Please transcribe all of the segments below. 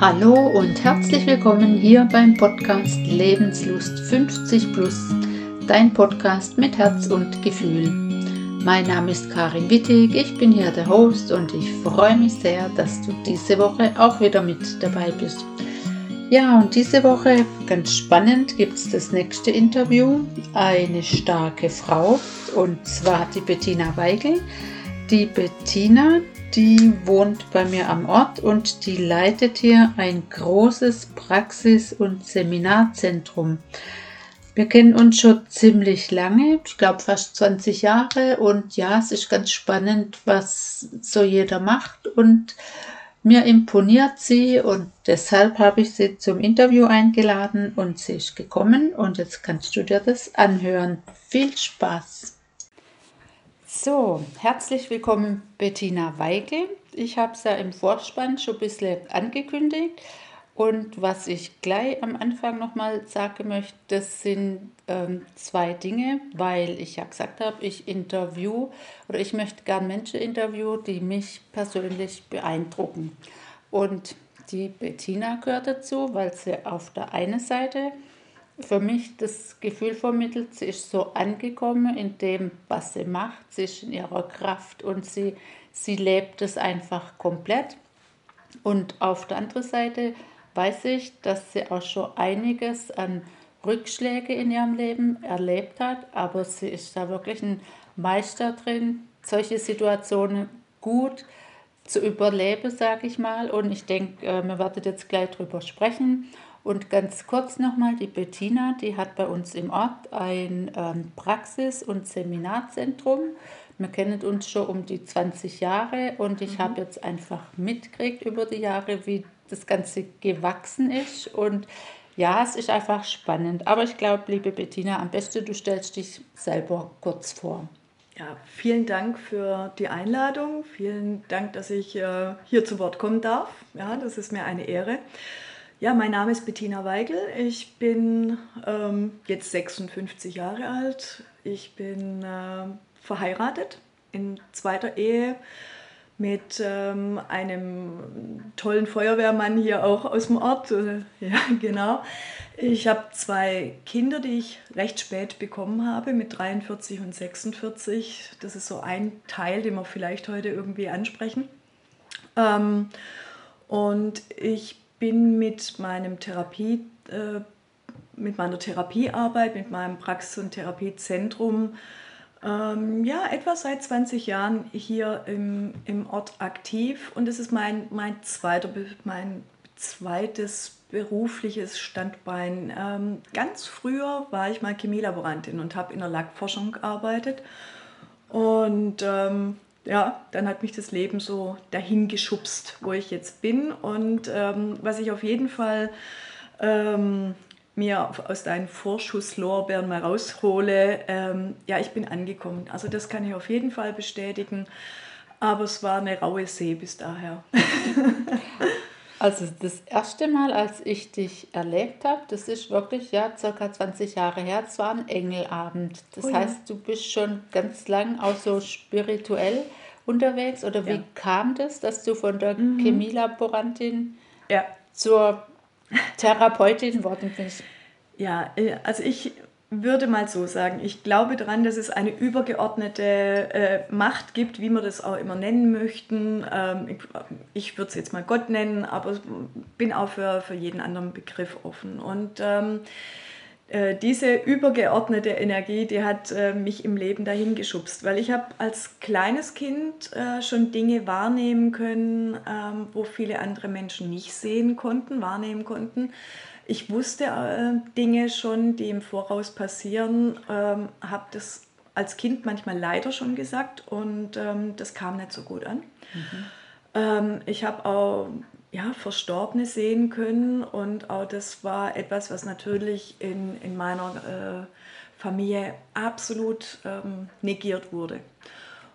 Hallo und herzlich willkommen hier beim Podcast Lebenslust 50 Plus, dein Podcast mit Herz und Gefühl. Mein Name ist Karin Wittig, ich bin hier der Host und ich freue mich sehr, dass du diese Woche auch wieder mit dabei bist. Ja, und diese Woche, ganz spannend, gibt es das nächste Interview. Eine starke Frau, und zwar die Bettina Weigel. Die Bettina, die wohnt bei mir am Ort und die leitet hier ein großes Praxis- und Seminarzentrum. Wir kennen uns schon ziemlich lange, ich glaube fast 20 Jahre und ja, es ist ganz spannend, was so jeder macht und mir imponiert sie und deshalb habe ich sie zum Interview eingeladen und sie ist gekommen und jetzt kannst du dir das anhören. Viel Spaß! So, herzlich willkommen Bettina Weigel. Ich habe es ja im Vorspann schon ein bisschen angekündigt. Und was ich gleich am Anfang nochmal sagen möchte, das sind ähm, zwei Dinge, weil ich ja gesagt habe, ich interview oder ich möchte gern Menschen interviewen, die mich persönlich beeindrucken. Und die Bettina gehört dazu, weil sie auf der einen Seite für mich das Gefühl vermittelt, sie ist so angekommen in dem, was sie macht, sie ist in ihrer Kraft und sie, sie lebt es einfach komplett. Und auf der anderen Seite weiß ich, dass sie auch schon einiges an Rückschläge in ihrem Leben erlebt hat, aber sie ist da wirklich ein Meister drin, solche Situationen gut zu überleben, sage ich mal. Und ich denke, äh, wir werden jetzt gleich drüber sprechen. Und ganz kurz nochmal, die Bettina, die hat bei uns im Ort ein ähm, Praxis- und Seminarzentrum. Wir kennen uns schon um die 20 Jahre und ich mhm. habe jetzt einfach mitgekriegt über die Jahre, wie das Ganze gewachsen ist. Und ja, es ist einfach spannend. Aber ich glaube, liebe Bettina, am besten du stellst dich selber kurz vor. Ja, vielen Dank für die Einladung. Vielen Dank, dass ich äh, hier zu Wort kommen darf. Ja, das ist mir eine Ehre. Ja, mein Name ist Bettina Weigel. Ich bin ähm, jetzt 56 Jahre alt. Ich bin äh, verheiratet in zweiter Ehe mit ähm, einem tollen Feuerwehrmann hier auch aus dem Ort. Ja, genau. Ich habe zwei Kinder, die ich recht spät bekommen habe, mit 43 und 46. Das ist so ein Teil, den wir vielleicht heute irgendwie ansprechen. Ähm, und ich bin mit meinem Therapie, äh, mit meiner Therapiearbeit, mit meinem Praxis- und Therapiezentrum ähm, ja, etwa seit 20 Jahren hier im, im Ort aktiv und es ist mein, mein, zweiter, mein zweites berufliches Standbein. Ähm, ganz früher war ich mal Chemielaborantin und habe in der Lackforschung gearbeitet und ähm, ja, dann hat mich das Leben so dahin geschubst, wo ich jetzt bin. Und ähm, was ich auf jeden Fall ähm, mir aus deinen Vorschusslorbeeren mal raushole, ähm, ja, ich bin angekommen. Also das kann ich auf jeden Fall bestätigen. Aber es war eine raue See bis daher. Also das erste Mal, als ich dich erlebt habe, das ist wirklich ja circa 20 Jahre her, es war ein Engelabend. Das oh ja. heißt, du bist schon ganz lang auch so spirituell unterwegs. Oder wie ja. kam das, dass du von der mhm. Chemielaborantin ja. zur Therapeutin geworden bist? Ja, äh, also ich würde mal so sagen, ich glaube daran, dass es eine übergeordnete äh, Macht gibt, wie wir das auch immer nennen möchten. Ähm, ich, ich würde es jetzt mal Gott nennen, aber bin auch für, für jeden anderen Begriff offen. Und ähm, äh, diese übergeordnete Energie, die hat äh, mich im Leben dahin geschubst, weil ich habe als kleines Kind äh, schon Dinge wahrnehmen können, ähm, wo viele andere Menschen nicht sehen konnten, wahrnehmen konnten ich wusste äh, Dinge schon, die im Voraus passieren, ähm, habe das als Kind manchmal leider schon gesagt und ähm, das kam nicht so gut an. Mhm. Ähm, ich habe auch ja, Verstorbene sehen können und auch das war etwas, was natürlich in, in meiner äh, Familie absolut ähm, negiert wurde.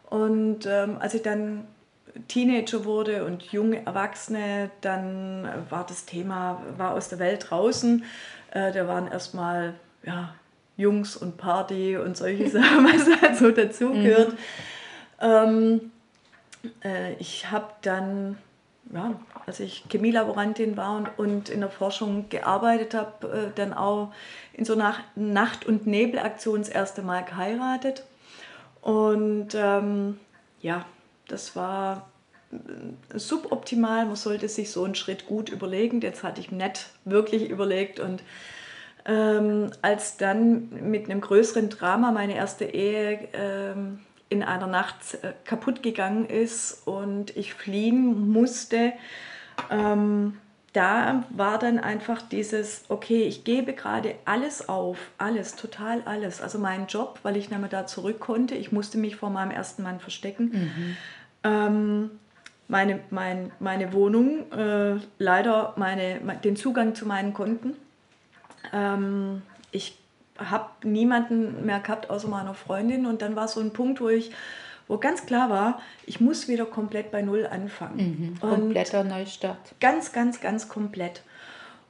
Und ähm, als ich dann Teenager wurde und junge Erwachsene, dann war das Thema, war aus der Welt draußen. Äh, da waren erstmal ja, Jungs und Party und solche Sachen, was halt so dazugehört. Mhm. Ähm, äh, ich habe dann ja, als ich Chemielaborantin war und, und in der Forschung gearbeitet habe, äh, dann auch in so einer Nacht- und Nebelaktion das erste Mal geheiratet. Und ähm, ja, das war äh, suboptimal. Man sollte sich so einen Schritt gut überlegen. Jetzt hatte ich nicht wirklich überlegt. Und ähm, als dann mit einem größeren Drama meine erste Ehe ähm, in einer Nacht äh, kaputt gegangen ist und ich fliehen musste, ähm, da war dann einfach dieses, okay, ich gebe gerade alles auf, alles, total alles. Also meinen Job, weil ich nicht mehr da zurück konnte. Ich musste mich vor meinem ersten Mann verstecken. Mhm. Ähm, meine, mein, meine Wohnung, äh, leider meine, den Zugang zu meinen Konten. Ähm, ich habe niemanden mehr gehabt außer meiner Freundin und dann war so ein Punkt, wo ich wo ganz klar war, ich muss wieder komplett bei Null anfangen. Mhm, kompletter Neustart. Ganz, ganz, ganz komplett.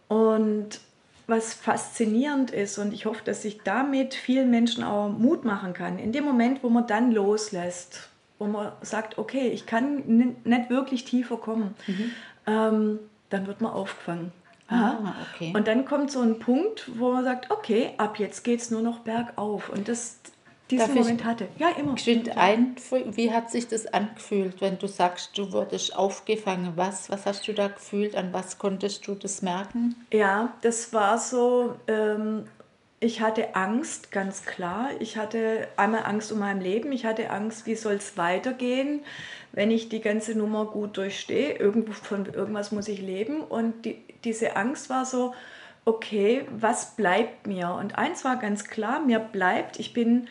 Und was faszinierend ist, und ich hoffe, dass ich damit vielen Menschen auch Mut machen kann, in dem Moment, wo man dann loslässt, wo man sagt, okay, ich kann nicht wirklich tiefer kommen, mhm. ähm, dann wird man aufgefangen. Ah, okay. Und dann kommt so ein Punkt, wo man sagt, okay, ab jetzt geht es nur noch bergauf. Und das, diesen Darf Moment hatte. Ja, immer. Geschwind ein, wie hat sich das angefühlt, wenn du sagst, du wurdest aufgefangen? Was, was hast du da gefühlt? An was konntest du das merken? Ja, das war so, ähm, ich hatte Angst, ganz klar. Ich hatte einmal Angst um mein Leben. Ich hatte Angst, wie soll es weitergehen, wenn ich die ganze Nummer gut durchstehe. Irgendwo von irgendwas muss ich leben. Und die, diese Angst war so, okay, was bleibt mir? Und eins war ganz klar, mir bleibt, ich bin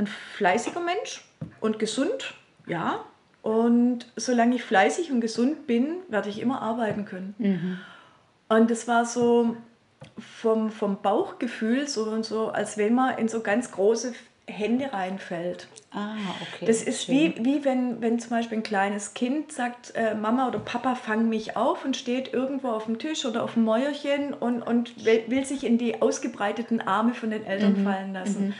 ein fleißiger Mensch und gesund, ja. Und solange ich fleißig und gesund bin, werde ich immer arbeiten können. Mhm. Und es war so vom, vom Bauchgefühl so und so, als wenn man in so ganz große Hände reinfällt. Ah, okay. Das ist wie, wie wenn, wenn zum Beispiel ein kleines Kind sagt, äh, Mama oder Papa, fang mich auf und steht irgendwo auf dem Tisch oder auf dem Mäuerchen und, und will, will sich in die ausgebreiteten Arme von den Eltern mhm. fallen lassen. Mhm.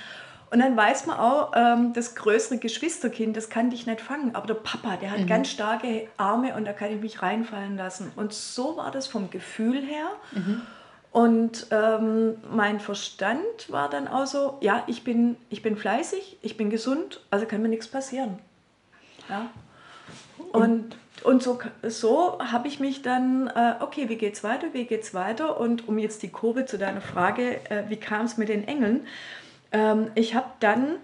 Und dann weiß man auch, ähm, das größere Geschwisterkind, das kann dich nicht fangen, aber der Papa, der hat mhm. ganz starke Arme und da kann ich mich reinfallen lassen. Und so war das vom Gefühl her. Mhm. Und ähm, mein Verstand war dann auch so, ja, ich bin, ich bin fleißig, ich bin gesund, also kann mir nichts passieren. Ja. Und, und so, so habe ich mich dann, äh, okay, wie geht's weiter, wie geht's weiter? Und um jetzt die Kurve zu deiner Frage, äh, wie kam es mit den Engeln? Ähm, ich habe dann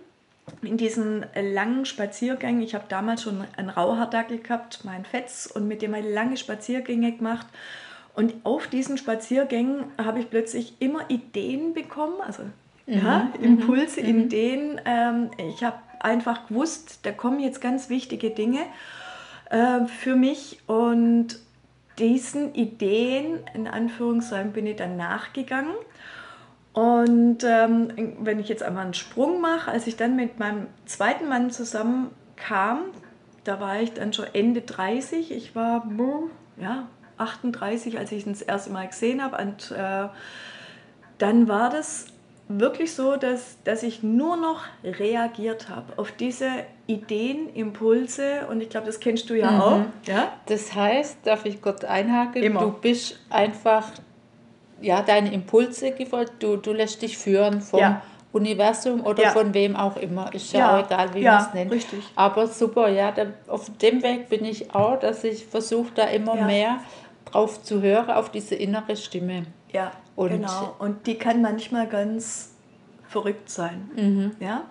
in diesen langen Spaziergängen, ich habe damals schon einen Rauhaardackel gehabt, mein Fetz, und mit dem habe ich lange Spaziergänge gemacht. Und auf diesen Spaziergängen habe ich plötzlich immer Ideen bekommen, also mhm. ja, Impulse, mhm. Ideen. Ähm, ich habe einfach gewusst, da kommen jetzt ganz wichtige Dinge äh, für mich und diesen Ideen, in Anführungszeichen, bin ich dann nachgegangen und ähm, wenn ich jetzt einmal einen Sprung mache, als ich dann mit meinem zweiten Mann zusammenkam, da war ich dann schon Ende 30. Ich war ja, 38, als ich ihn das erste Mal gesehen habe. Und äh, dann war das wirklich so, dass, dass ich nur noch reagiert habe auf diese Ideen, Impulse und ich glaube, das kennst du ja mhm. auch. Ja? Das heißt, darf ich kurz einhaken, Immer. du bist einfach ja, deine Impulse gefolgt, du, du lässt dich führen vom ja. Universum oder ja. von wem auch immer. Ist ja, ja. auch egal, wie man es nennt. Richtig. Aber super, ja, da, auf dem Weg bin ich auch, dass ich versuche, da immer mehr drauf zu hören, auf diese innere Stimme. Ja, und genau. Und die kann manchmal ganz verrückt sein. Mhm. Ja.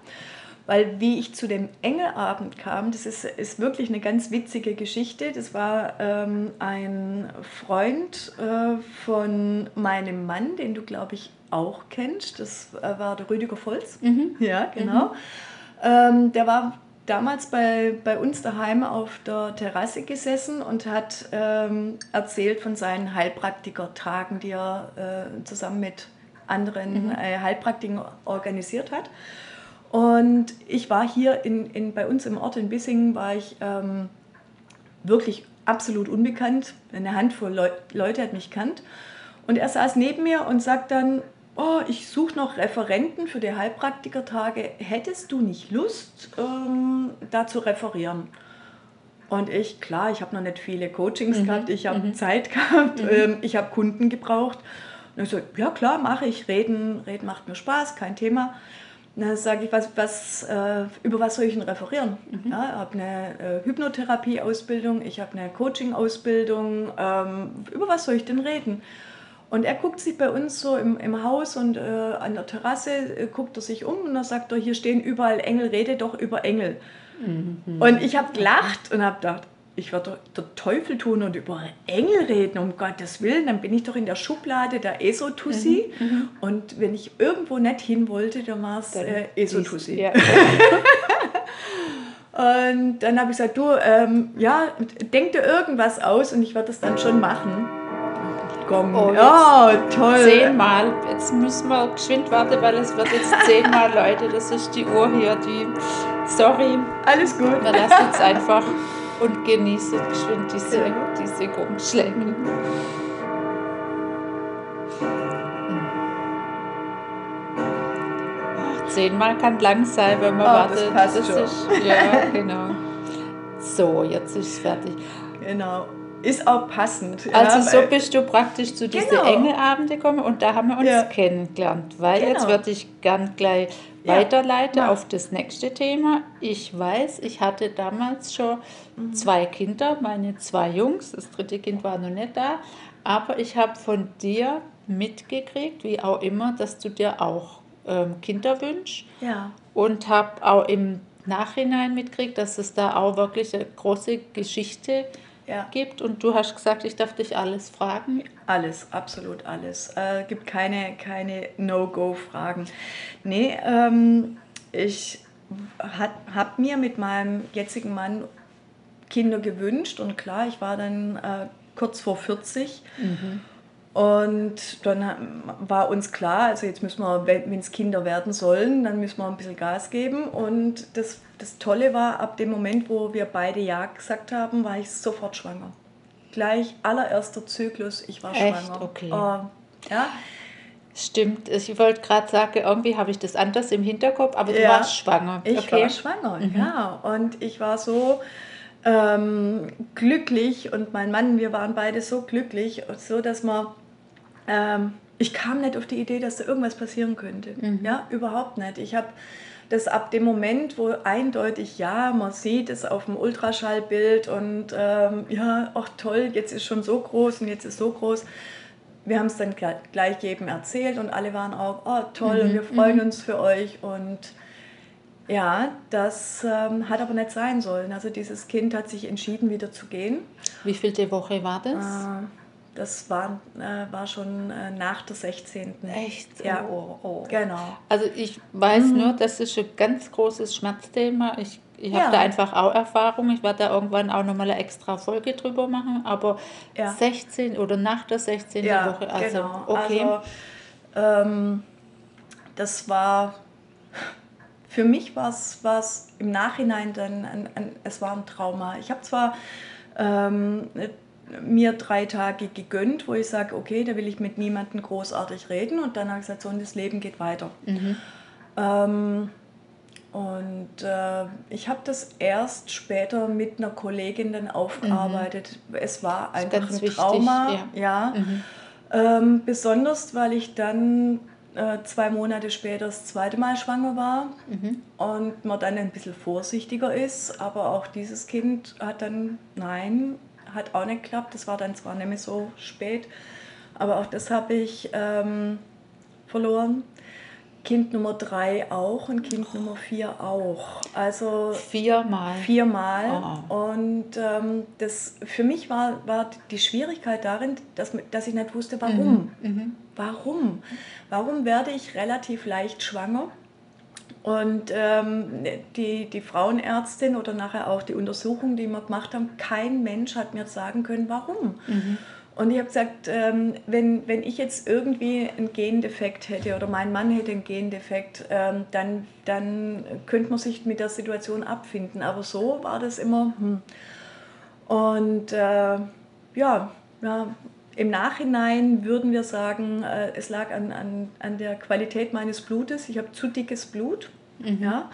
Weil wie ich zu dem Engelabend kam, das ist, ist wirklich eine ganz witzige Geschichte. Das war ähm, ein Freund äh, von meinem Mann, den du, glaube ich, auch kennst. Das äh, war der Rüdiger Volz. Mhm. Ja, genau. Mhm. Ähm, der war damals bei, bei uns daheim auf der Terrasse gesessen und hat ähm, erzählt von seinen Heilpraktiker-Tagen, die er äh, zusammen mit anderen mhm. äh, Heilpraktikern organisiert hat. Und ich war hier in, in, bei uns im Ort in Bissingen, war ich ähm, wirklich absolut unbekannt. Eine Handvoll Leu Leute hat mich kannt. Und er saß neben mir und sagt dann, oh, ich suche noch Referenten für die Heilpraktikertage. Hättest du nicht Lust, ähm, da zu referieren? Und ich, klar, ich habe noch nicht viele Coachings mhm. gehabt, ich habe mhm. Zeit gehabt, mhm. ähm, ich habe Kunden gebraucht. Und ich so, ja klar, mache ich. Reden, reden macht mir Spaß, kein Thema. Dann sage ich, was, was, äh, über was soll ich denn referieren? Mhm. Ja, ich habe eine äh, Hypnotherapie-Ausbildung, ich habe eine Coaching-Ausbildung. Ähm, über was soll ich denn reden? Und er guckt sich bei uns so im, im Haus und äh, an der Terrasse, äh, guckt er sich um und dann sagt er, hier stehen überall Engel, rede doch über Engel. Mhm. Und ich habe gelacht und habe gedacht, ich werde der Teufel tun und über Engel reden, um Gottes Willen, dann bin ich doch in der Schublade der Esotussi. Mhm, mhm. Und wenn ich irgendwo nicht hin wollte, dann war es äh, Esotussi. Ja. und dann habe ich gesagt, du, ähm, ja, denk dir irgendwas aus und ich werde das dann schon machen. Gong. Oh, ja, toll. Zehnmal. Jetzt müssen wir geschwind warten, weil es wird jetzt zehnmal, Leute. Das ist die Uhr hier, die. Sorry. Alles gut. Wir lassen jetzt einfach und genieße geschwind diese, diese Gongschläge. zehnmal kann lang sein, wenn man oh, wartet. Das, das ist, ja, genau. So, jetzt ist es fertig. Genau ist auch passend. Also ja, so bist du praktisch zu diesen genau. Engelabende gekommen und da haben wir uns ja. kennengelernt. Weil genau. jetzt würde ich gern gleich weiterleiten ja. auf das nächste Thema. Ich weiß, ich hatte damals schon mhm. zwei Kinder, meine zwei Jungs, das dritte Kind war noch nicht da, aber ich habe von dir mitgekriegt, wie auch immer, dass du dir auch ähm, Kinder wünschst. Ja. Und habe auch im Nachhinein mitgekriegt, dass es da auch wirklich eine große Geschichte gibt ja. gibt. Und du hast gesagt, ich darf dich alles fragen. Alles, absolut alles. Es äh, gibt keine, keine No-Go-Fragen. Nee, ähm, ich habe mir mit meinem jetzigen Mann Kinder gewünscht und klar, ich war dann äh, kurz vor 40. Mhm. Und dann war uns klar, also jetzt müssen wir, wenn es Kinder werden sollen, dann müssen wir ein bisschen Gas geben. Und das das Tolle war, ab dem Moment, wo wir beide Ja gesagt haben, war ich sofort schwanger. Gleich allererster Zyklus, ich war Echt? schwanger. Okay. Uh, ja. Stimmt, ich wollte gerade sagen, irgendwie habe ich das anders im Hinterkopf, aber du ja, warst schwanger. Ich okay. war schwanger, mhm. ja. Und ich war so ähm, glücklich und mein Mann, wir waren beide so glücklich, so dass man, ähm, ich kam nicht auf die Idee, dass da irgendwas passieren könnte. Mhm. Ja, überhaupt nicht. Ich habe dass ab dem Moment, wo eindeutig ja, man sieht es auf dem Ultraschallbild und ähm, ja, ach toll, jetzt ist schon so groß und jetzt ist so groß. Wir haben es dann gleich jedem erzählt und alle waren auch, oh toll, mhm. und wir freuen mhm. uns für euch und ja, das ähm, hat aber nicht sein sollen. Also dieses Kind hat sich entschieden, wieder zu gehen. Wie vielte Woche war das? Äh, das war, äh, war schon äh, nach der 16. Echt? Ja. Oh, oh. Genau. Also ich weiß mhm. nur, das ist ein ganz großes Schmerzthema. Ich, ich ja. habe da einfach auch Erfahrung. Ich werde da irgendwann auch nochmal eine extra Folge drüber machen. Aber ja. 16 oder nach der 16. Ja, Woche. Also, genau. okay. Also, ähm, das war, für mich war es im Nachhinein dann, ein, ein, es war ein Trauma. Ich habe zwar ähm, mir drei Tage gegönnt, wo ich sage, okay, da will ich mit niemandem großartig reden und dann habe ich gesagt, so und das Leben geht weiter. Mhm. Ähm, und äh, ich habe das erst später mit einer Kollegin dann aufgearbeitet. Mhm. Es war einfach ein Trauma, wichtig, ja. ja. Mhm. Ähm, besonders, weil ich dann äh, zwei Monate später das zweite Mal schwanger war mhm. und man dann ein bisschen vorsichtiger ist. Aber auch dieses Kind hat dann, nein, hat auch nicht geklappt. Das war dann zwar nicht mehr so spät, aber auch das habe ich ähm, verloren. Kind Nummer drei auch und Kind oh. Nummer vier auch. Also viermal. Viermal. Oh. Und ähm, das für mich war, war die Schwierigkeit darin, dass, dass ich nicht wusste, warum. Mhm. Mhm. Warum? Warum werde ich relativ leicht schwanger? Und ähm, die, die Frauenärztin oder nachher auch die Untersuchung, die wir gemacht haben, kein Mensch hat mir sagen können, warum. Mhm. Und ich habe gesagt, ähm, wenn, wenn ich jetzt irgendwie einen Gendefekt hätte oder mein Mann hätte einen Gendefekt, ähm, dann, dann könnte man sich mit der Situation abfinden. Aber so war das immer. Hm. Und äh, ja, ja, im Nachhinein würden wir sagen, äh, es lag an, an, an der Qualität meines Blutes. Ich habe zu dickes Blut. Mhm. Ja?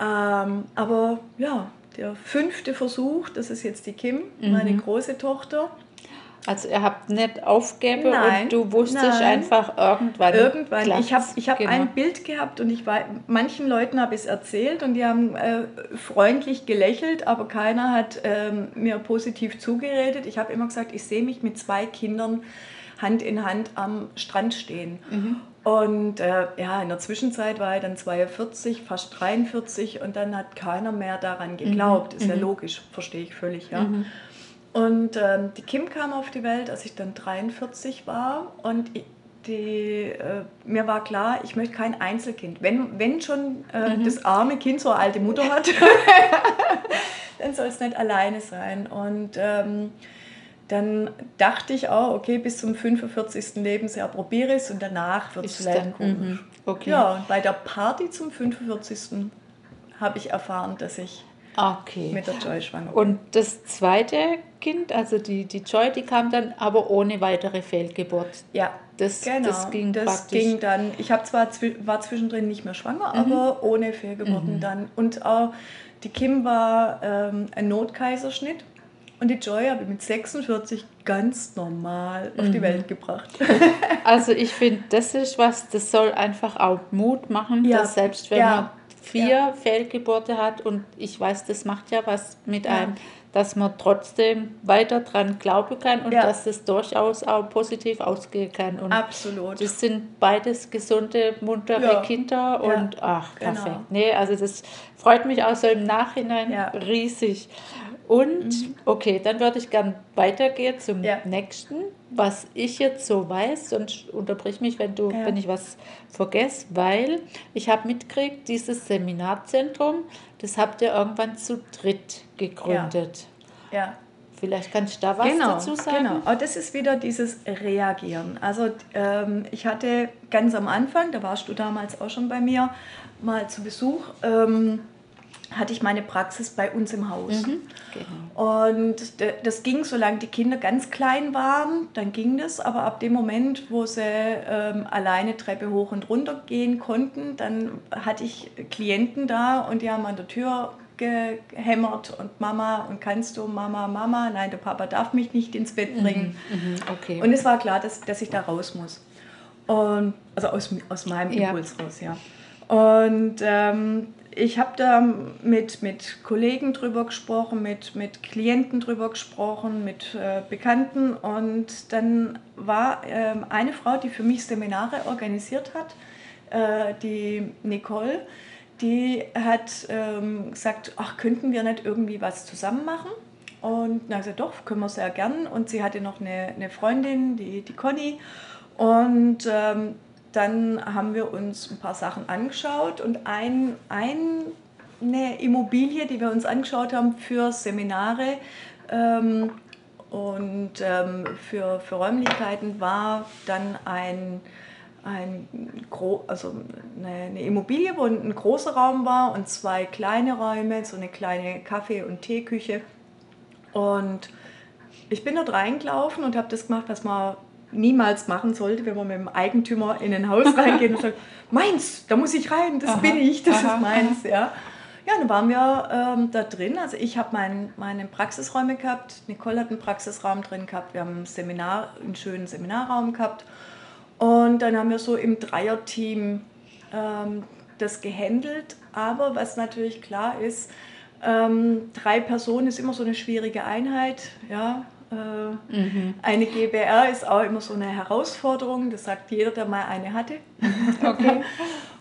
Ähm, aber ja, der fünfte Versuch, das ist jetzt die Kim, mhm. meine große Tochter. Also ihr habt nicht aufgegeben nein, und du wusstest nein. einfach irgendwann. Irgendwann. Ich habe ich hab genau. ein Bild gehabt und ich war, manchen Leuten habe ich es erzählt und die haben äh, freundlich gelächelt, aber keiner hat ähm, mir positiv zugeredet. Ich habe immer gesagt, ich sehe mich mit zwei Kindern Hand in Hand am Strand stehen. Mhm. Und äh, ja, in der Zwischenzeit war ich dann 42, fast 43 und dann hat keiner mehr daran geglaubt. Mhm. Ist ja mhm. logisch, verstehe ich völlig, ja. Und ähm, die Kim kam auf die Welt, als ich dann 43 war und die, äh, mir war klar, ich möchte kein Einzelkind. Wenn, wenn schon äh, mhm. das arme Kind so eine alte Mutter hat, dann soll es nicht alleine sein. Und ähm, dann dachte ich auch, okay, bis zum 45. Lebensjahr probiere ich es und danach wird es vielleicht komisch. Mhm. Okay. Ja, und bei der Party zum 45. habe ich erfahren, dass ich okay. mit der Joy schwanger. Und das zweite Kind, also die, die Joy, die kam dann aber ohne weitere Fehlgeburt. Ja, das, genau. Das ging das praktisch. ging dann. Ich habe zwar war zwischendrin nicht mehr schwanger, mhm. aber ohne Fehlgeburten mhm. dann. Und auch die Kim war ähm, ein Notkaiserschnitt. Und die Joy habe ich mit 46 ganz normal auf die mhm. Welt gebracht. Also ich finde, das ist was, das soll einfach auch Mut machen, ja. dass selbst wenn ja. man vier ja. Fehlgeburte hat und ich weiß, das macht ja was mit einem, dass man trotzdem weiter dran glauben kann und dass es durchaus auch positiv ausgehen kann. Und Absolut. Das sind beides gesunde, muntere Kinder und ach, genau. perfekt. Genau. Nee, also das freut mich auch so im Nachhinein riesig. Und mhm. okay, dann würde ich gern weitergehen zum ja. nächsten, was ich jetzt so weiß, sonst unterbrich mich, wenn du, ja. wenn ich was vergesse, weil ich habe mitgekriegt, dieses Seminarzentrum, das habt ihr irgendwann zu dritt gegründet. Ja. ja. Vielleicht kannst du da was genau, dazu sagen? Genau, aber das ist wieder dieses Reagieren. Also ähm, ich hatte ganz am Anfang, da warst du damals auch schon bei mir, mal zu Besuch. Ähm, hatte ich meine Praxis bei uns im Haus. Mhm, genau. Und das ging, solange die Kinder ganz klein waren, dann ging das. Aber ab dem Moment, wo sie ähm, alleine Treppe hoch und runter gehen konnten, dann hatte ich Klienten da und die haben an der Tür gehämmert und Mama und kannst du Mama, Mama, nein, der Papa darf mich nicht ins Bett mhm, bringen. Mhm, okay. Und es war klar, dass, dass ich da raus muss. Und, also aus, aus meinem Impuls ja. raus, ja. Und ähm, ich habe da mit, mit Kollegen drüber gesprochen, mit, mit Klienten drüber gesprochen, mit äh, Bekannten und dann war äh, eine Frau, die für mich Seminare organisiert hat, äh, die Nicole, die hat ähm, gesagt, ach, könnten wir nicht irgendwie was zusammen machen? Und dann gesagt, doch, können wir sehr gern. Und sie hatte noch eine, eine Freundin, die, die Conny. Und ähm, dann haben wir uns ein paar Sachen angeschaut und ein, eine Immobilie, die wir uns angeschaut haben für Seminare ähm, und ähm, für, für Räumlichkeiten war dann ein, ein Gro also eine, eine, Immobilie, wo ein großer Raum war und zwei kleine Räume, so eine kleine Kaffee- und Teeküche. Und ich bin dort reingelaufen und habe das gemacht, was man niemals machen sollte, wenn man mit dem Eigentümer in ein Haus reingeht und sagt, meins, da muss ich rein, das aha, bin ich, das aha, ist meins. Ja. ja, dann waren wir ähm, da drin. Also ich habe mein, meine Praxisräume gehabt, Nicole hat einen Praxisraum drin gehabt, wir haben ein Seminar, einen schönen Seminarraum gehabt. Und dann haben wir so im Dreierteam ähm, das gehandelt. Aber was natürlich klar ist, ähm, drei Personen ist immer so eine schwierige Einheit. Ja, mhm. Eine GBR ist auch immer so eine Herausforderung, das sagt jeder, der mal eine hatte. Okay.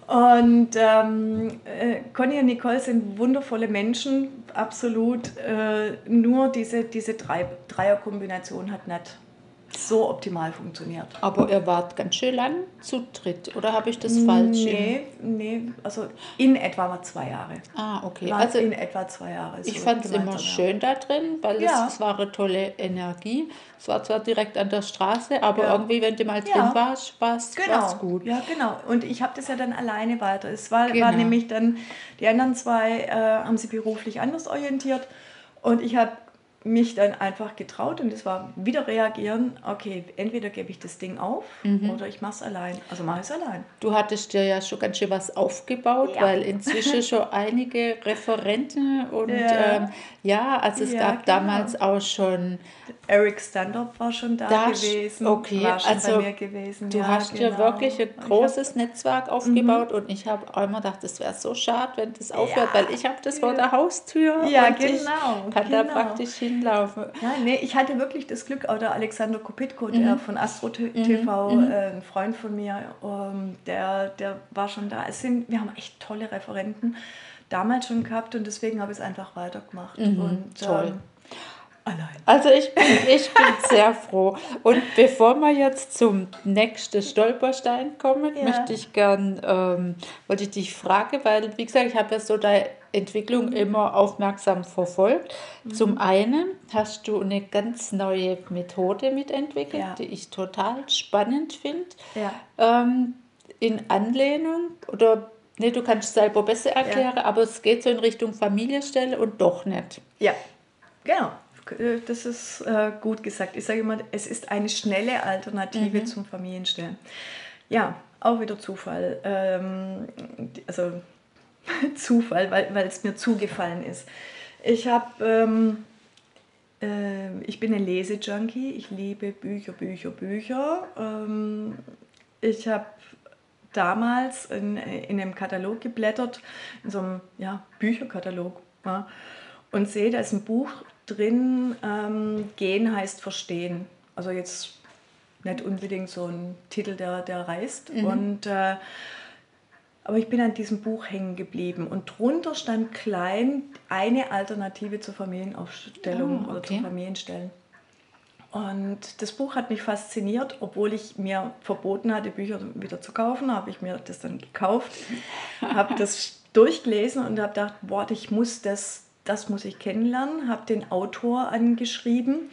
Und ähm, äh, Conny und Nicole sind wundervolle Menschen, absolut. Äh, nur diese, diese Drei Dreierkombination hat nicht so optimal funktioniert. Aber ihr wart ganz schön lang zu dritt, oder habe ich das falsch? Nee, nee, also in etwa mal zwei Jahre. Ah, okay. War also in etwa zwei Jahre. Ich fand es immer schön da drin, weil ja. es, war eine tolle Energie. Es war zwar direkt an der Straße, aber ja. irgendwie, wenn du mal drin ja. warst, war es genau. gut. Ja, genau. Und ich habe das ja dann alleine weiter. Es war, genau. war nämlich dann, die anderen zwei äh, haben sich beruflich anders orientiert und ich habe mich dann einfach getraut und es war wieder reagieren, okay, entweder gebe ich das Ding auf mhm. oder ich mache es allein. Also mache ich es allein. Du hattest dir ja schon ganz schön was aufgebaut, ja. weil inzwischen schon einige Referenten und ja, ähm, ja also es ja, gab genau. damals auch schon... Eric Standop war schon da das, gewesen, okay, war schon also, bei mir gewesen. Du hast genau. ja wirklich ein großes Netzwerk aufgebaut mhm. und ich habe immer gedacht, es wäre so schade, wenn das aufhört, weil ich habe das vor der Haustür ja, und genau, kann genau. da praktisch hinlaufen. Ja, nee, ich hatte wirklich das Glück, auch der Alexander Kopitko, der mhm. von Astro TV, mhm. äh, ein Freund von mir, ähm, der, der war schon da. Es sind, wir haben echt tolle Referenten damals schon gehabt und deswegen habe ich es einfach weitergemacht. Mhm, und, toll. Ähm, allein. Also ich bin, ich bin sehr froh. Und bevor wir jetzt zum nächsten Stolperstein kommen, ja. möchte ich gern, ähm, wollte ich dich fragen, weil, wie gesagt, ich habe ja so deine Entwicklung mhm. immer aufmerksam verfolgt. Mhm. Zum einen hast du eine ganz neue Methode mitentwickelt, ja. die ich total spannend finde. Ja. Ähm, in Anlehnung oder Nee, du kannst es selber besser erklären, ja. aber es geht so in Richtung Familienstelle und doch nicht. Ja, genau. Äh, das ist äh, gut gesagt. Ich sage immer, es ist eine schnelle Alternative mhm. zum Familienstellen. Ja, auch wieder Zufall. Ähm, also Zufall, weil, weil es mir zugefallen ist. Ich habe, ähm, äh, ich bin ein Lesejunkie. Ich liebe Bücher, Bücher, Bücher. Ähm, ich habe damals in, in einem Katalog geblättert, in so einem ja, Bücherkatalog. Ja, und sehe, da ist ein Buch drin, ähm, Gehen heißt Verstehen. Also jetzt nicht unbedingt so ein Titel, der, der reißt. Mhm. Und, äh, aber ich bin an diesem Buch hängen geblieben. Und drunter stand klein eine Alternative zur Familienaufstellung oh, okay. oder zur Familienstellen. Und das Buch hat mich fasziniert, obwohl ich mir verboten hatte, Bücher wieder zu kaufen, habe ich mir das dann gekauft, habe das durchgelesen und habe gedacht, boah, ich muss das das muss ich kennenlernen, habe den Autor angeschrieben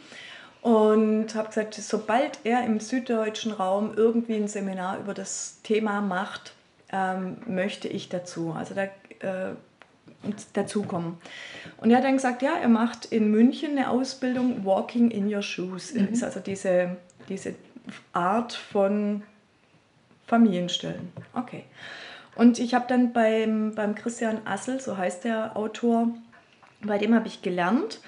und habe gesagt, sobald er im süddeutschen Raum irgendwie ein Seminar über das Thema macht, ähm, möchte ich dazu, also da, äh, dazukommen. Und er hat dann gesagt, ja, er macht in München eine Ausbildung Walking in Your Shoes. Mhm. Ist also diese, diese Art von Familienstellen. Okay. Und ich habe dann beim, beim Christian Assel, so heißt der Autor, bei dem habe ich gelernt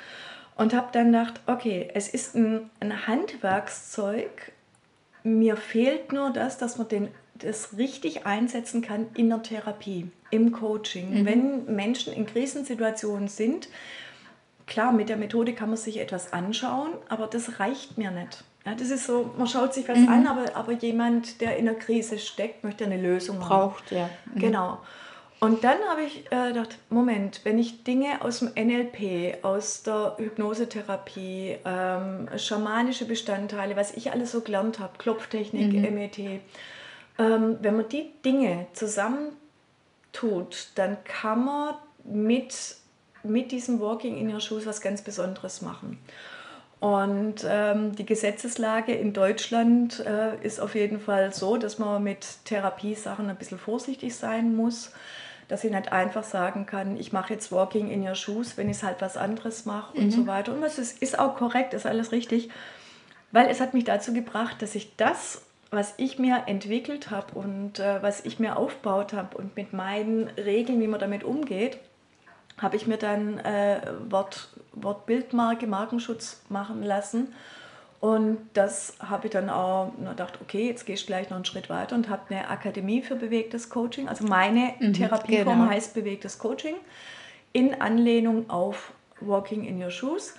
und habe dann gedacht, okay, es ist ein, ein Handwerkszeug. Mir fehlt nur das, dass man den, das richtig einsetzen kann in der Therapie, im Coaching. Mhm. Wenn Menschen in Krisensituationen sind, klar, mit der Methode kann man sich etwas anschauen, aber das reicht mir nicht. Ja, das ist so, man schaut sich was mhm. an, aber, aber jemand, der in der Krise steckt, möchte eine Lösung Braucht, haben. ja. Mhm. Genau. Und dann habe ich äh, gedacht, Moment, wenn ich Dinge aus dem NLP, aus der Hypnosetherapie, ähm, schamanische Bestandteile, was ich alles so gelernt habe, Klopftechnik, mhm. MET, ähm, wenn man die Dinge zusammentut, dann kann man mit, mit diesem Walking in Your Shoes was ganz Besonderes machen. Und ähm, die Gesetzeslage in Deutschland äh, ist auf jeden Fall so, dass man mit Therapiesachen ein bisschen vorsichtig sein muss dass ich nicht einfach sagen kann, ich mache jetzt Walking in your Shoes, wenn ich halt was anderes mache mhm. und so mhm. weiter. Und das ist, ist auch korrekt, ist alles richtig, weil es hat mich dazu gebracht, dass ich das, was ich mir entwickelt habe und äh, was ich mir aufgebaut habe und mit meinen Regeln, wie man damit umgeht, habe ich mir dann äh, Wort, Wortbildmarke, Markenschutz machen lassen und das habe ich dann auch gedacht, okay, jetzt gehst du gleich noch einen Schritt weiter und habe eine Akademie für bewegtes Coaching. Also meine mhm, Therapieform genau. heißt bewegtes Coaching in Anlehnung auf Walking in Your Shoes.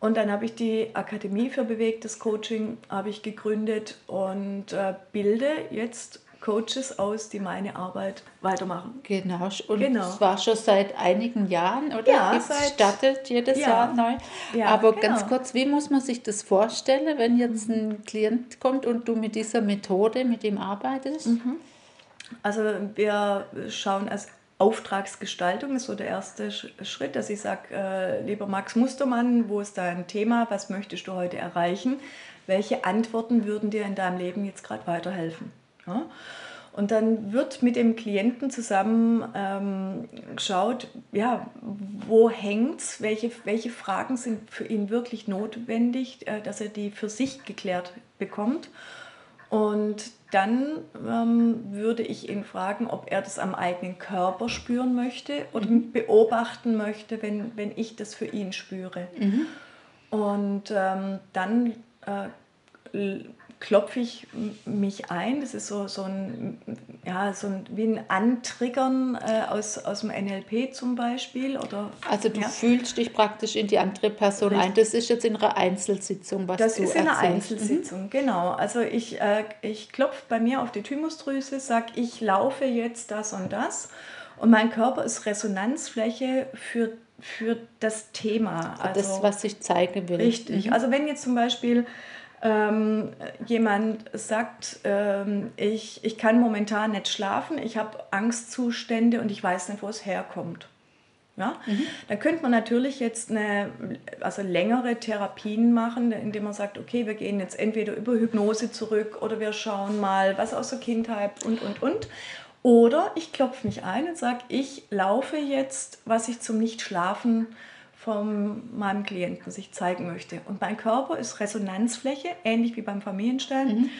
Und dann habe ich die Akademie für bewegtes Coaching habe ich gegründet und äh, bilde jetzt Coaches aus, die meine Arbeit weitermachen. Genau, und genau. es war schon seit einigen Jahren, oder? Ja, es seit, startet jedes ja, Jahr neu. Ja, Aber genau. ganz kurz, wie muss man sich das vorstellen, wenn jetzt ein Klient kommt und du mit dieser Methode mit ihm arbeitest? Mhm. Also wir schauen als Auftragsgestaltung ist so der erste Schritt, dass ich sage, äh, lieber Max Mustermann, wo ist dein Thema, was möchtest du heute erreichen, welche Antworten würden dir in deinem Leben jetzt gerade weiterhelfen? Ja? Und dann wird mit dem Klienten zusammen ähm, geschaut, ja, wo hängt es, welche, welche Fragen sind für ihn wirklich notwendig, äh, dass er die für sich geklärt bekommt. Und dann ähm, würde ich ihn fragen, ob er das am eigenen Körper spüren möchte oder mhm. beobachten möchte, wenn, wenn ich das für ihn spüre. Mhm. Und ähm, dann äh, klopfe ich mich ein. Das ist so, so ein, ja, so ein, wie ein Antriggern äh, aus, aus dem NLP zum Beispiel. Oder, also du ja. fühlst dich praktisch in die andere Person Richtig. ein. Das ist jetzt in einer Einzelsitzung, was das du Das ist in einer Einzelsitzung, mhm. genau. Also ich, äh, ich klopfe bei mir auf die Thymusdrüse, sage, ich laufe jetzt das und das. Und mein Körper ist Resonanzfläche für, für das Thema. Also, das, was ich zeigen will. Richtig. Mhm. Also wenn jetzt zum Beispiel ähm, jemand sagt, ähm, ich, ich kann momentan nicht schlafen, ich habe Angstzustände und ich weiß nicht, wo es herkommt. Ja? Mhm. Dann könnte man natürlich jetzt eine, also längere Therapien machen, indem man sagt, okay, wir gehen jetzt entweder über Hypnose zurück oder wir schauen mal, was aus der Kindheit und, und, und. Oder ich klopfe mich ein und sage, ich laufe jetzt, was ich zum Nichtschlafen schlafen von meinem Klienten sich zeigen möchte. Und mein Körper ist Resonanzfläche, ähnlich wie beim Familienstellen. Mhm.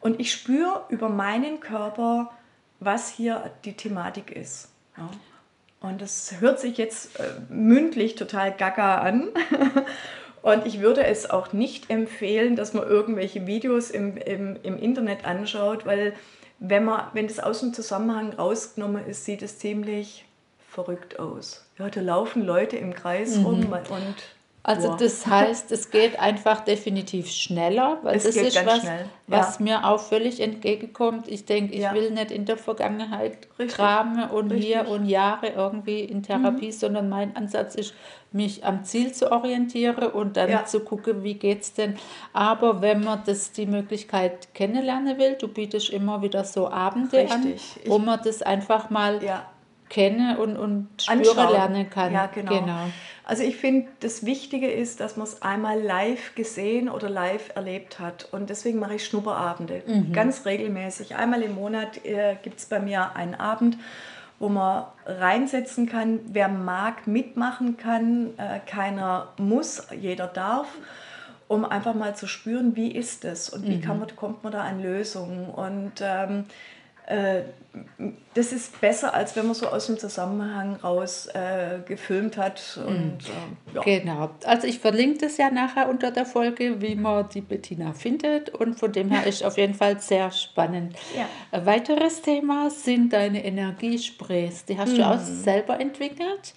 Und ich spüre über meinen Körper, was hier die Thematik ist. Ja. Und das hört sich jetzt äh, mündlich total gaga an. Und ich würde es auch nicht empfehlen, dass man irgendwelche Videos im, im, im Internet anschaut, weil wenn, man, wenn das aus dem Zusammenhang rausgenommen ist, sieht es ziemlich verrückt aus. Ja, da laufen Leute im Kreis mhm. rum und also wow. das heißt, es geht einfach definitiv schneller, weil es das ist was, schnell. was mir auch völlig entgegenkommt. Ich denke, ich ja. will nicht in der Vergangenheit Richtig. kramen und Richtig. hier und Jahre irgendwie in Therapie, mhm. sondern mein Ansatz ist, mich am Ziel zu orientieren und dann ja. zu gucken, wie geht es denn. Aber wenn man das die Möglichkeit kennenlernen will, du bietest immer wieder so Abende Richtig. an, wo man das einfach mal ja kenne und, und spüre lernen kann. Ja, genau. genau. Also ich finde, das Wichtige ist, dass man es einmal live gesehen oder live erlebt hat. Und deswegen mache ich Schnupperabende. Mhm. Ganz regelmäßig. Einmal im Monat äh, gibt es bei mir einen Abend, wo man reinsetzen kann. Wer mag, mitmachen kann. Äh, keiner muss, jeder darf um einfach mal zu spüren, wie ist es und wie mhm. kann man, kommt man da an Lösungen. Und ähm, äh, das ist besser, als wenn man so aus dem Zusammenhang raus äh, gefilmt hat. Und, mhm. äh, ja. Genau. Also ich verlinke das ja nachher unter der Folge, wie man die Bettina findet. Und von dem her ist auf jeden Fall sehr spannend. Ja. Ein weiteres Thema sind deine Energiesprays. Die hast mhm. du auch selber entwickelt?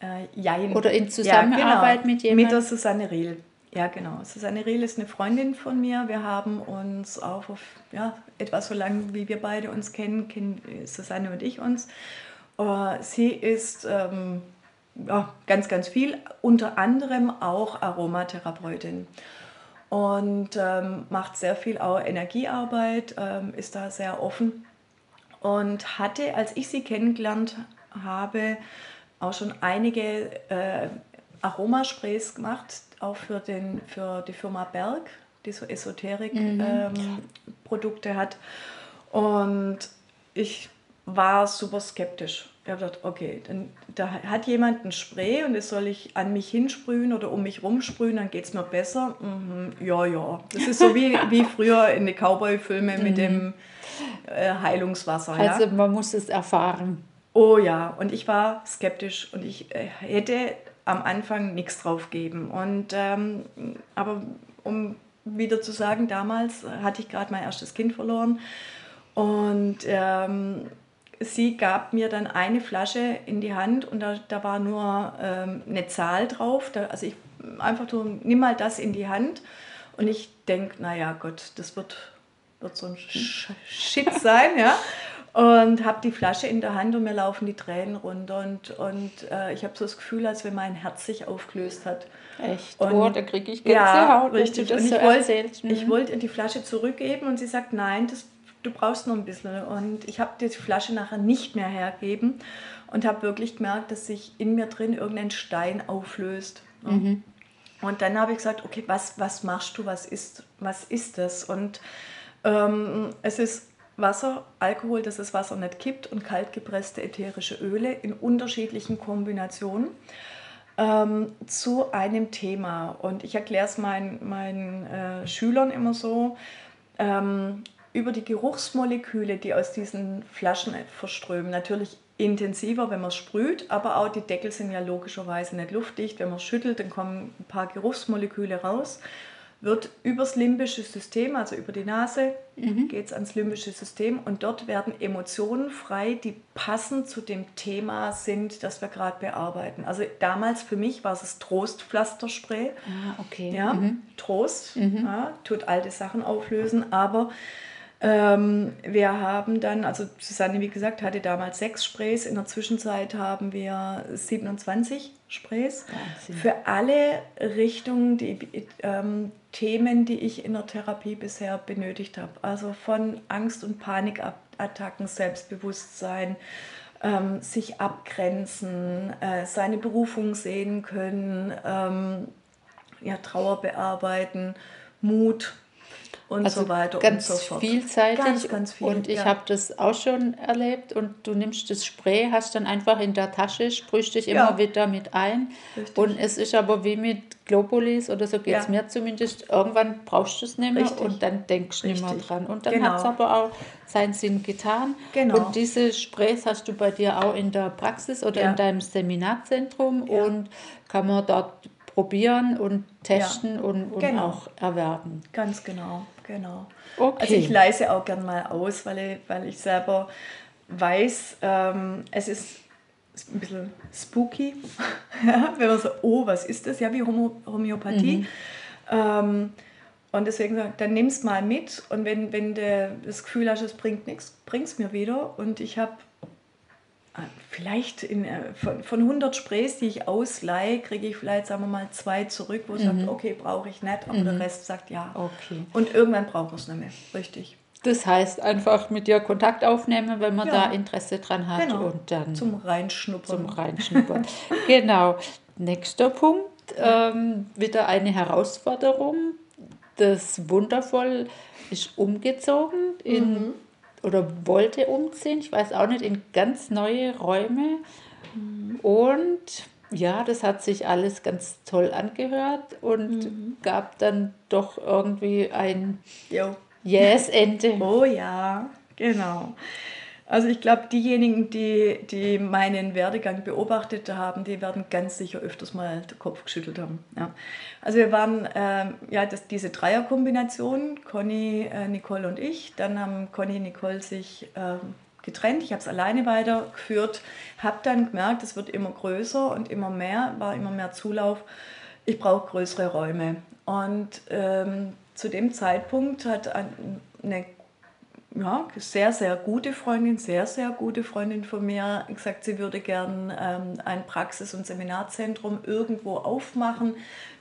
Äh, ja, Oder in Zusammenarbeit ja, genau. mit jemandem? Mit der Susanne Riel. Ja, genau. Susanne Riel ist eine Freundin von mir. Wir haben uns auch auf, ja, etwa so lange, wie wir beide uns kennen, kennen Susanne und ich uns. Uh, sie ist ähm, ja, ganz, ganz viel, unter anderem auch Aromatherapeutin und ähm, macht sehr viel auch Energiearbeit, ähm, ist da sehr offen und hatte, als ich sie kennengelernt habe, auch schon einige äh, Aromasprays gemacht, auch für, den, für die Firma Berg, die so Esoterik-Produkte mhm. ähm, hat. Und ich war super skeptisch. Ich habe gedacht, okay, dann, da hat jemand ein Spray und das soll ich an mich hinsprühen oder um mich rumsprühen, dann geht es mir besser. Mhm, ja, ja. Das ist so wie, wie früher in den Cowboy-Filmen mit mhm. dem äh, Heilungswasser. Also ja? man muss es erfahren. Oh ja, und ich war skeptisch und ich äh, hätte am Anfang nichts drauf geben. Und, ähm, aber um wieder zu sagen, damals hatte ich gerade mein erstes Kind verloren und ähm, sie gab mir dann eine Flasche in die Hand und da, da war nur ähm, eine Zahl drauf. Da, also ich einfach so, nimm mal das in die Hand und ich denke, naja Gott, das wird, wird so ein Shit sein, ja und habe die Flasche in der Hand und mir laufen die Tränen runter und, und äh, ich habe so das Gefühl, als wenn mein Herz sich aufgelöst hat. Echt? Und, oh, da kriege ich Gänsehaut, ja, richtig. und ich wollte mhm. wollt ihr die Flasche zurückgeben und sie sagt, nein, das, du brauchst noch ein bisschen. Und ich habe die Flasche nachher nicht mehr hergeben und habe wirklich gemerkt, dass sich in mir drin irgendein Stein auflöst. Mhm. Und dann habe ich gesagt, okay, was, was machst du, was ist, was ist das? Und ähm, es ist Wasser, Alkohol, dass das Wasser nicht kippt und kalt gepresste ätherische Öle in unterschiedlichen Kombinationen ähm, zu einem Thema. Und ich erkläre es meinen, meinen äh, Schülern immer so. Ähm, über die Geruchsmoleküle, die aus diesen Flaschen verströmen. Natürlich intensiver, wenn man sprüht, aber auch die Deckel sind ja logischerweise nicht luftdicht. Wenn man schüttelt, dann kommen ein paar Geruchsmoleküle raus wird übers limbische System, also über die Nase, mhm. geht es ans limbische System und dort werden Emotionen frei, die passend zu dem Thema sind, das wir gerade bearbeiten. Also damals für mich war es das Trostpflasterspray. Ah, okay. Ja, mhm. Trost, mhm. Ja, tut alte Sachen auflösen, aber ähm, wir haben dann, also Susanne, wie gesagt, hatte damals sechs Sprays. In der Zwischenzeit haben wir 27 Sprays Wahnsinn. für alle Richtungen, die ähm, Themen, die ich in der Therapie bisher benötigt habe. Also von Angst- und Panikattacken, Selbstbewusstsein, ähm, sich abgrenzen, äh, seine Berufung sehen können, ähm, ja, Trauer bearbeiten, Mut, und also so weiter ganz und so fort. Vielseitig. Ganz, ganz viel. Und ich ja. habe das auch schon erlebt und du nimmst das Spray, hast dann einfach in der Tasche, sprühst dich ja. immer wieder mit ein. Richtig. Und es ist aber wie mit Globulis oder so geht es ja. mir zumindest, irgendwann brauchst du es nicht mehr Richtig. und dann denkst du nicht mehr dran. Und dann genau. hat es aber auch seinen Sinn getan. Genau. Und diese Sprays hast du bei dir auch in der Praxis oder in deinem Seminarzentrum und kann man dort probieren und testen ja, und, und genau. auch erwerben. Ganz genau, genau. Okay. Also ich leise auch gern mal aus, weil ich, weil ich selber weiß, ähm, es ist ein bisschen spooky, wenn man so, oh, was ist das? Ja, wie Homöopathie. Mhm. Ähm, und deswegen sagt, dann nimm es mal mit und wenn, wenn du das Gefühl hast, es bringt nichts, bring es mir wieder. Und ich habe vielleicht in, äh, von, von 100 Sprays, die ich ausleihe, kriege ich vielleicht, sagen wir mal, zwei zurück, wo ich mhm. sage, okay, brauche ich nicht, aber mhm. der Rest sagt ja. Okay. Und irgendwann braucht man es nicht mehr, richtig. Das heißt, einfach mit dir Kontakt aufnehmen, wenn man ja. da Interesse dran hat. Genau. Und dann zum Reinschnuppern. Zum Reinschnuppern. genau. Nächster Punkt, ähm, wieder eine Herausforderung. Das Wundervoll ist umgezogen in mhm oder wollte umziehen, ich weiß auch nicht, in ganz neue Räume. Mhm. Und ja, das hat sich alles ganz toll angehört und mhm. gab dann doch irgendwie ein Yes-Ende. oh ja, genau. Also ich glaube, diejenigen, die, die meinen Werdegang beobachtet haben, die werden ganz sicher öfters mal den Kopf geschüttelt haben. Ja. Also wir waren ähm, ja das, diese Dreierkombination, Conny, äh, Nicole und ich. Dann haben Conny und Nicole sich ähm, getrennt. Ich habe es alleine weitergeführt, habe dann gemerkt, es wird immer größer und immer mehr, war immer mehr Zulauf. Ich brauche größere Räume. Und ähm, zu dem Zeitpunkt hat eine ja, sehr, sehr gute Freundin, sehr, sehr gute Freundin von mir gesagt, sie würde gern ähm, ein Praxis- und Seminarzentrum irgendwo aufmachen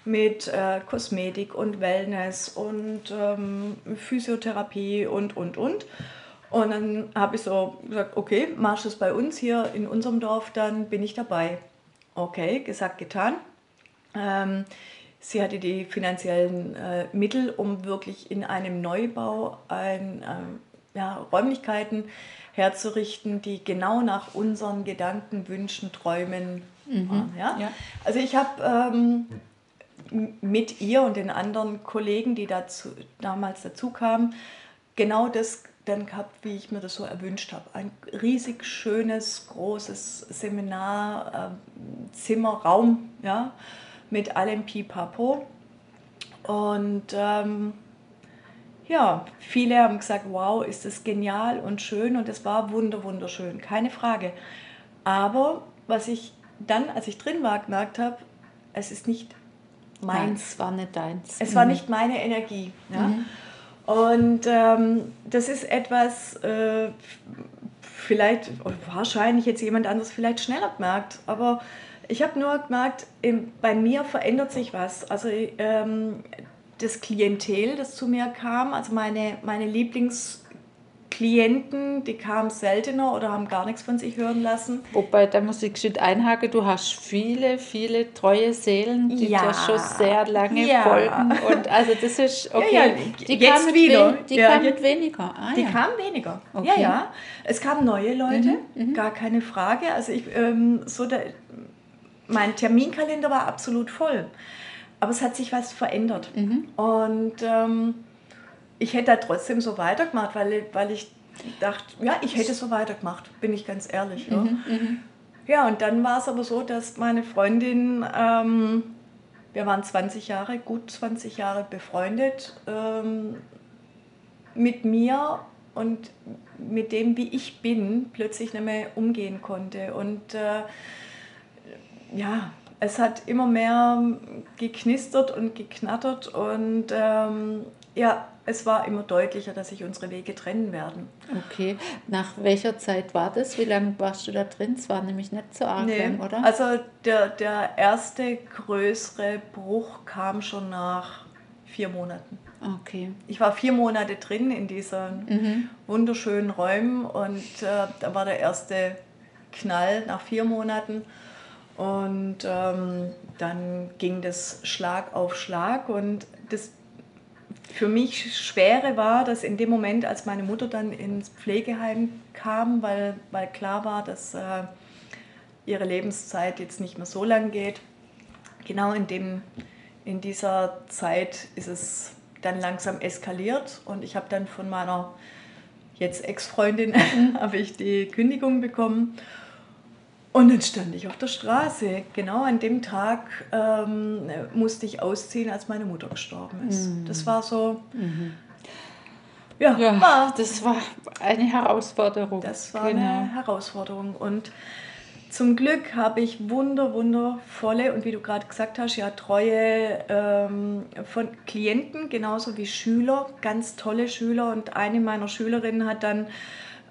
mit äh, Kosmetik und Wellness und ähm, Physiotherapie und, und, und. Und dann habe ich so gesagt, okay, machst es bei uns hier in unserem Dorf, dann bin ich dabei. Okay, gesagt, getan. Ähm, sie hatte die finanziellen äh, Mittel, um wirklich in einem Neubau ein ähm, ja, Räumlichkeiten herzurichten, die genau nach unseren Gedanken, Wünschen, Träumen mhm. waren. Ja? ja? Also ich habe ähm, mit ihr und den anderen Kollegen, die dazu, damals dazu kamen, genau das dann gehabt, wie ich mir das so erwünscht habe. Ein riesig schönes, großes Seminar, äh, Zimmer, Raum, ja, mit allem Pipapo. Und ähm, ja, viele haben gesagt, wow, ist das genial und schön und es war wunder, wunderschön, keine Frage. Aber was ich dann, als ich drin war, gemerkt habe, es ist nicht meins. Es war nicht deins. Es mhm. war nicht meine Energie. Ja? Mhm. Und ähm, das ist etwas, äh, vielleicht, wahrscheinlich jetzt jemand anderes vielleicht schneller gemerkt, aber ich habe nur gemerkt, bei mir verändert sich was. Also ähm, das Klientel, das zu mir kam, also meine, meine Lieblingsklienten Klienten, die kamen seltener oder haben gar nichts von sich hören lassen. Wobei, da muss ich geschwind einhaken, du hast viele, viele treue Seelen, die ja. dir schon sehr lange ja. folgen. Und also das ist okay. Ja, die jetzt kamen wieder. Wen, die kamen weniger. Ah, die kamen weniger. Okay. Ja, ja. Es kamen neue Leute, mhm, mhm, gar keine Frage. Also ich, ähm, so der, mein Terminkalender war absolut voll. Aber es hat sich was verändert. Mhm. Und ähm, ich hätte da trotzdem so weitergemacht, weil, weil ich dachte, ja, ich hätte so weitergemacht, bin ich ganz ehrlich. Ja, mhm, mhm. ja und dann war es aber so, dass meine Freundin, ähm, wir waren 20 Jahre, gut 20 Jahre befreundet, ähm, mit mir und mit dem, wie ich bin, plötzlich nicht mehr umgehen konnte. Und äh, ja, es hat immer mehr geknistert und geknattert und ähm, ja, es war immer deutlicher, dass sich unsere Wege trennen werden. Okay, nach welcher Zeit war das? Wie lange warst du da drin? Es war nämlich nicht so arg nee. lang, oder? Also der, der erste größere Bruch kam schon nach vier Monaten. Okay. Ich war vier Monate drin in diesen mhm. wunderschönen Räumen und äh, da war der erste Knall nach vier Monaten. Und ähm, dann ging das Schlag auf Schlag und das für mich Schwere war, dass in dem Moment, als meine Mutter dann ins Pflegeheim kam, weil, weil klar war, dass äh, ihre Lebenszeit jetzt nicht mehr so lang geht, genau in, dem, in dieser Zeit ist es dann langsam eskaliert und ich habe dann von meiner jetzt Ex-Freundin ich die Kündigung bekommen und dann stand ich auf der Straße. Genau an dem Tag ähm, musste ich ausziehen, als meine Mutter gestorben ist. Mhm. Das war so. Mhm. Ja, ja war, das war eine Herausforderung. Das war genau. eine Herausforderung. Und zum Glück habe ich wunder, wundervolle und wie du gerade gesagt hast, ja, treue ähm, von Klienten, genauso wie Schüler, ganz tolle Schüler. Und eine meiner Schülerinnen hat dann,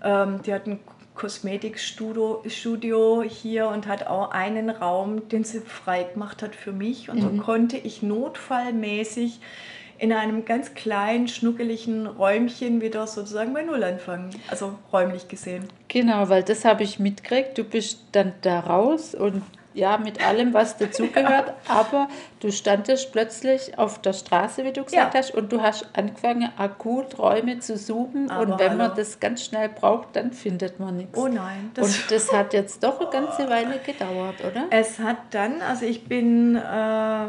ähm, die hat einen Kosmetikstudio hier und hat auch einen Raum, den sie frei gemacht hat für mich. Und so mhm. konnte ich notfallmäßig in einem ganz kleinen, schnuckeligen Räumchen wieder sozusagen bei Null anfangen. Also räumlich gesehen. Genau, weil das habe ich mitgekriegt. Du bist dann da raus und ja, mit allem, was dazugehört, aber du standest plötzlich auf der Straße, wie du gesagt ja. hast, und du hast angefangen, akut Räume zu suchen. Aber und wenn hallo. man das ganz schnell braucht, dann findet man nichts. Oh nein. Das und das hat jetzt doch eine ganze Weile gedauert, oder? Es hat dann, also ich bin äh,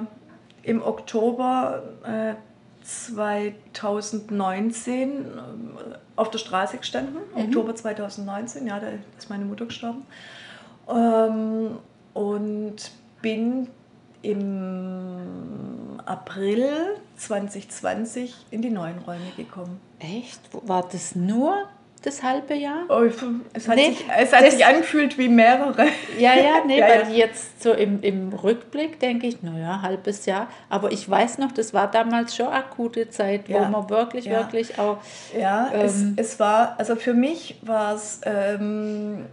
im Oktober äh, 2019 äh, auf der Straße gestanden, mhm. Oktober 2019, ja, da ist meine Mutter gestorben. Ähm, und bin im April 2020 in die neuen Räume gekommen. Echt? War das nur das halbe Jahr? Oh, es hat, nee, sich, es hat sich angefühlt wie mehrere. Ja, ja, nee, ja, weil ja. jetzt so im, im Rückblick denke ich, naja, halbes Jahr. Aber ich weiß noch, das war damals schon akute Zeit, wo ja. man wirklich, wirklich auch. Ja, ähm, es, es war, also für mich war es ähm,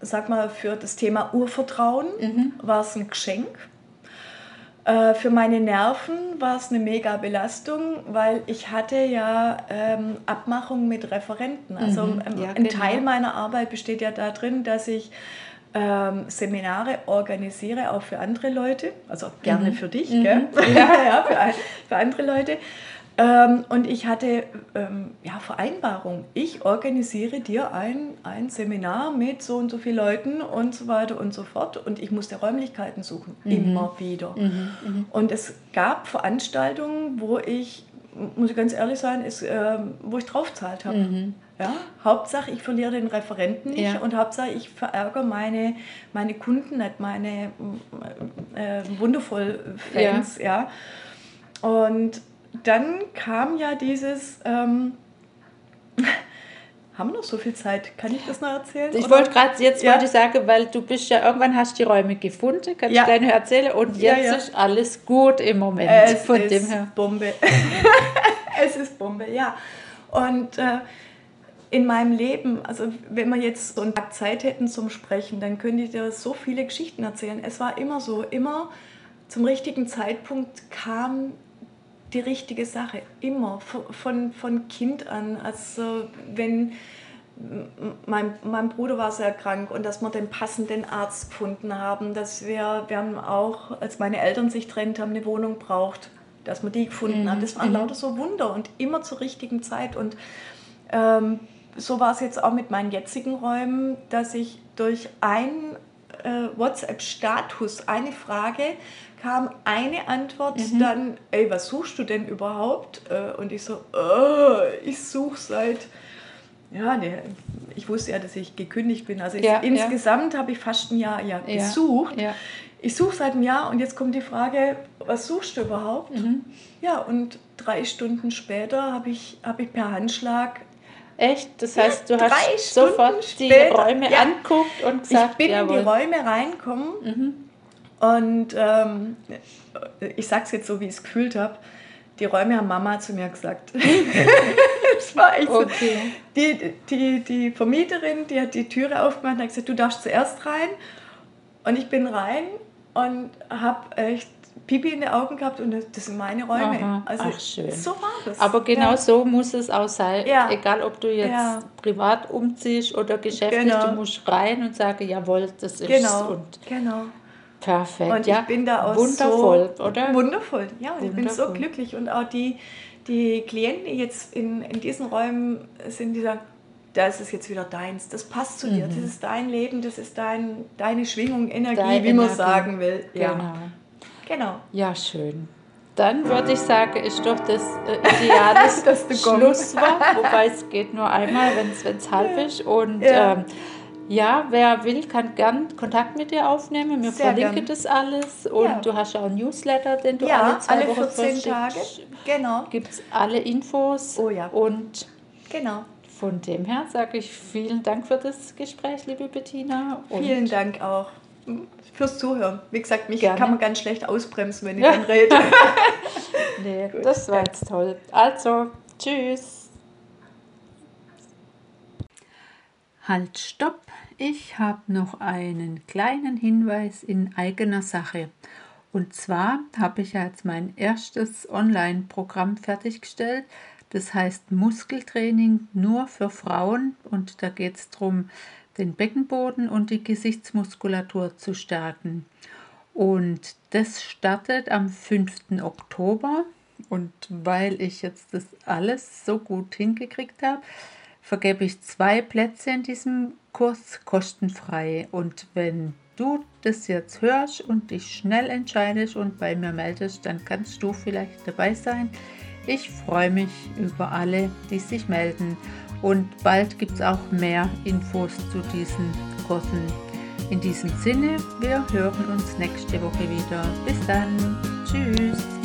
sag mal, für das Thema Urvertrauen mhm. war es ein Geschenk. Äh, für meine Nerven war es eine mega Belastung, weil ich hatte ja ähm, Abmachungen mit Referenten. Also mhm. ähm, ja, ein genau. Teil meiner Arbeit besteht ja darin, dass ich ähm, Seminare organisiere, auch für andere Leute, also gerne mhm. für dich, mhm. Ja. ja, für, für andere Leute. Ähm, und ich hatte ähm, ja, Vereinbarung. Ich organisiere dir ein, ein Seminar mit so und so vielen Leuten und so weiter und so fort. Und ich musste Räumlichkeiten suchen, mhm. immer wieder. Mhm, mhm. Und es gab Veranstaltungen, wo ich, muss ich ganz ehrlich sein, ist, äh, wo ich draufzahlt habe. Mhm. Ja, Hauptsache, ich verliere den Referenten nicht ja. und Hauptsache, ich verärgere meine, meine Kunden nicht, meine äh, wundervoll Fans. Ja. ja. Und dann kam ja dieses, ähm, haben wir noch so viel Zeit? Kann ich das noch erzählen? Ich wollte gerade, jetzt ja. wollte ich sagen, weil du bist ja, irgendwann hast die Räume gefunden, kannst ja. gleich erzählen und jetzt ja, ja. ist alles gut im Moment. Es von ist dem her. Bombe. es ist Bombe, ja. Und äh, in meinem Leben, also wenn wir jetzt so einen Tag Zeit hätten zum Sprechen, dann könnte ich dir so viele Geschichten erzählen. Es war immer so, immer zum richtigen Zeitpunkt kam die richtige Sache. Immer. Von, von Kind an. Also wenn mein, mein Bruder war sehr krank und dass wir den passenden Arzt gefunden haben, dass wir, wir haben auch, als meine Eltern sich trennt haben, eine Wohnung braucht, dass wir die gefunden mhm. haben. Das waren mhm. lauter so Wunder und immer zur richtigen Zeit. Und ähm, so war es jetzt auch mit meinen jetzigen Räumen, dass ich durch ein äh, WhatsApp-Status, eine Frage, kam eine Antwort mhm. dann, ey, was suchst du denn überhaupt? Äh, und ich so, oh, ich suche seit, ja, ne, ich wusste ja, dass ich gekündigt bin. Also ich, ja, insgesamt ja. habe ich fast ein Jahr ja, gesucht. Ja, ich suche seit einem Jahr und jetzt kommt die Frage, was suchst du überhaupt? Mhm. Ja, und drei Stunden später habe ich, hab ich per Handschlag Echt? Das heißt, du hast sofort später, die Räume ja, anguckt und gesagt, Ich bin jawohl. in die Räume reinkommen mhm. Und ähm, ich sage es jetzt so, wie ich es gefühlt habe. Die Räume haben Mama zu mir gesagt. das war echt so. Okay. Die, die, die Vermieterin, die hat die Türe aufgemacht und hat gesagt, du darfst zuerst rein. Und ich bin rein und habe echt Pipi in den Augen gehabt und das sind meine Räume. Aha. Also Ach, schön. so war das. Aber genau ja. so muss es auch sein. Ja. Egal, ob du jetzt ja. privat umziehst oder geschäftlich, genau. du musst rein und sagen, jawohl, das ist genau. Und genau. Perfekt. Und ich bin da auch wundervoll, so, oder? Wundervoll, ja. Und ich bin so glücklich. Und auch die, die Klienten, die jetzt in, in diesen Räumen sind, die sagen, das ist jetzt wieder deins, das passt zu dir, mhm. das ist dein Leben, das ist dein, deine Schwingung, Energie, Deine wie man sagen will. Ja. Genau. Genau. Ja, schön. Dann würde ich sagen, ist doch das äh, ideale Schlusswort, wobei es geht nur einmal, wenn es halb ist. Und ja. Ähm, ja, wer will, kann gern Kontakt mit dir aufnehmen. Wir Sehr verlinken gern. das alles. Und ja. du hast auch ein Newsletter, den du ja, alle zwei alle Wochen 14 Tage. Genau. Gibt es alle Infos. Oh ja. Und genau. von dem her sage ich vielen Dank für das Gespräch, liebe Bettina. Und vielen Dank auch fürs Zuhören. Wie gesagt, mich Gerne. kann man ganz schlecht ausbremsen, wenn ich dann rede. nee, das war jetzt toll. Also, tschüss. Halt, stopp. Ich habe noch einen kleinen Hinweis in eigener Sache. Und zwar habe ich jetzt mein erstes Online-Programm fertiggestellt. Das heißt Muskeltraining nur für Frauen. Und da geht es darum, den Beckenboden und die Gesichtsmuskulatur zu stärken. Und das startet am 5. Oktober. Und weil ich jetzt das alles so gut hingekriegt habe, vergebe ich zwei Plätze in diesem Kurs kostenfrei. Und wenn du das jetzt hörst und dich schnell entscheidest und bei mir meldest, dann kannst du vielleicht dabei sein. Ich freue mich über alle, die sich melden und bald gibt es auch mehr Infos zu diesen Kursen. In diesem Sinne, wir hören uns nächste Woche wieder. Bis dann. Tschüss.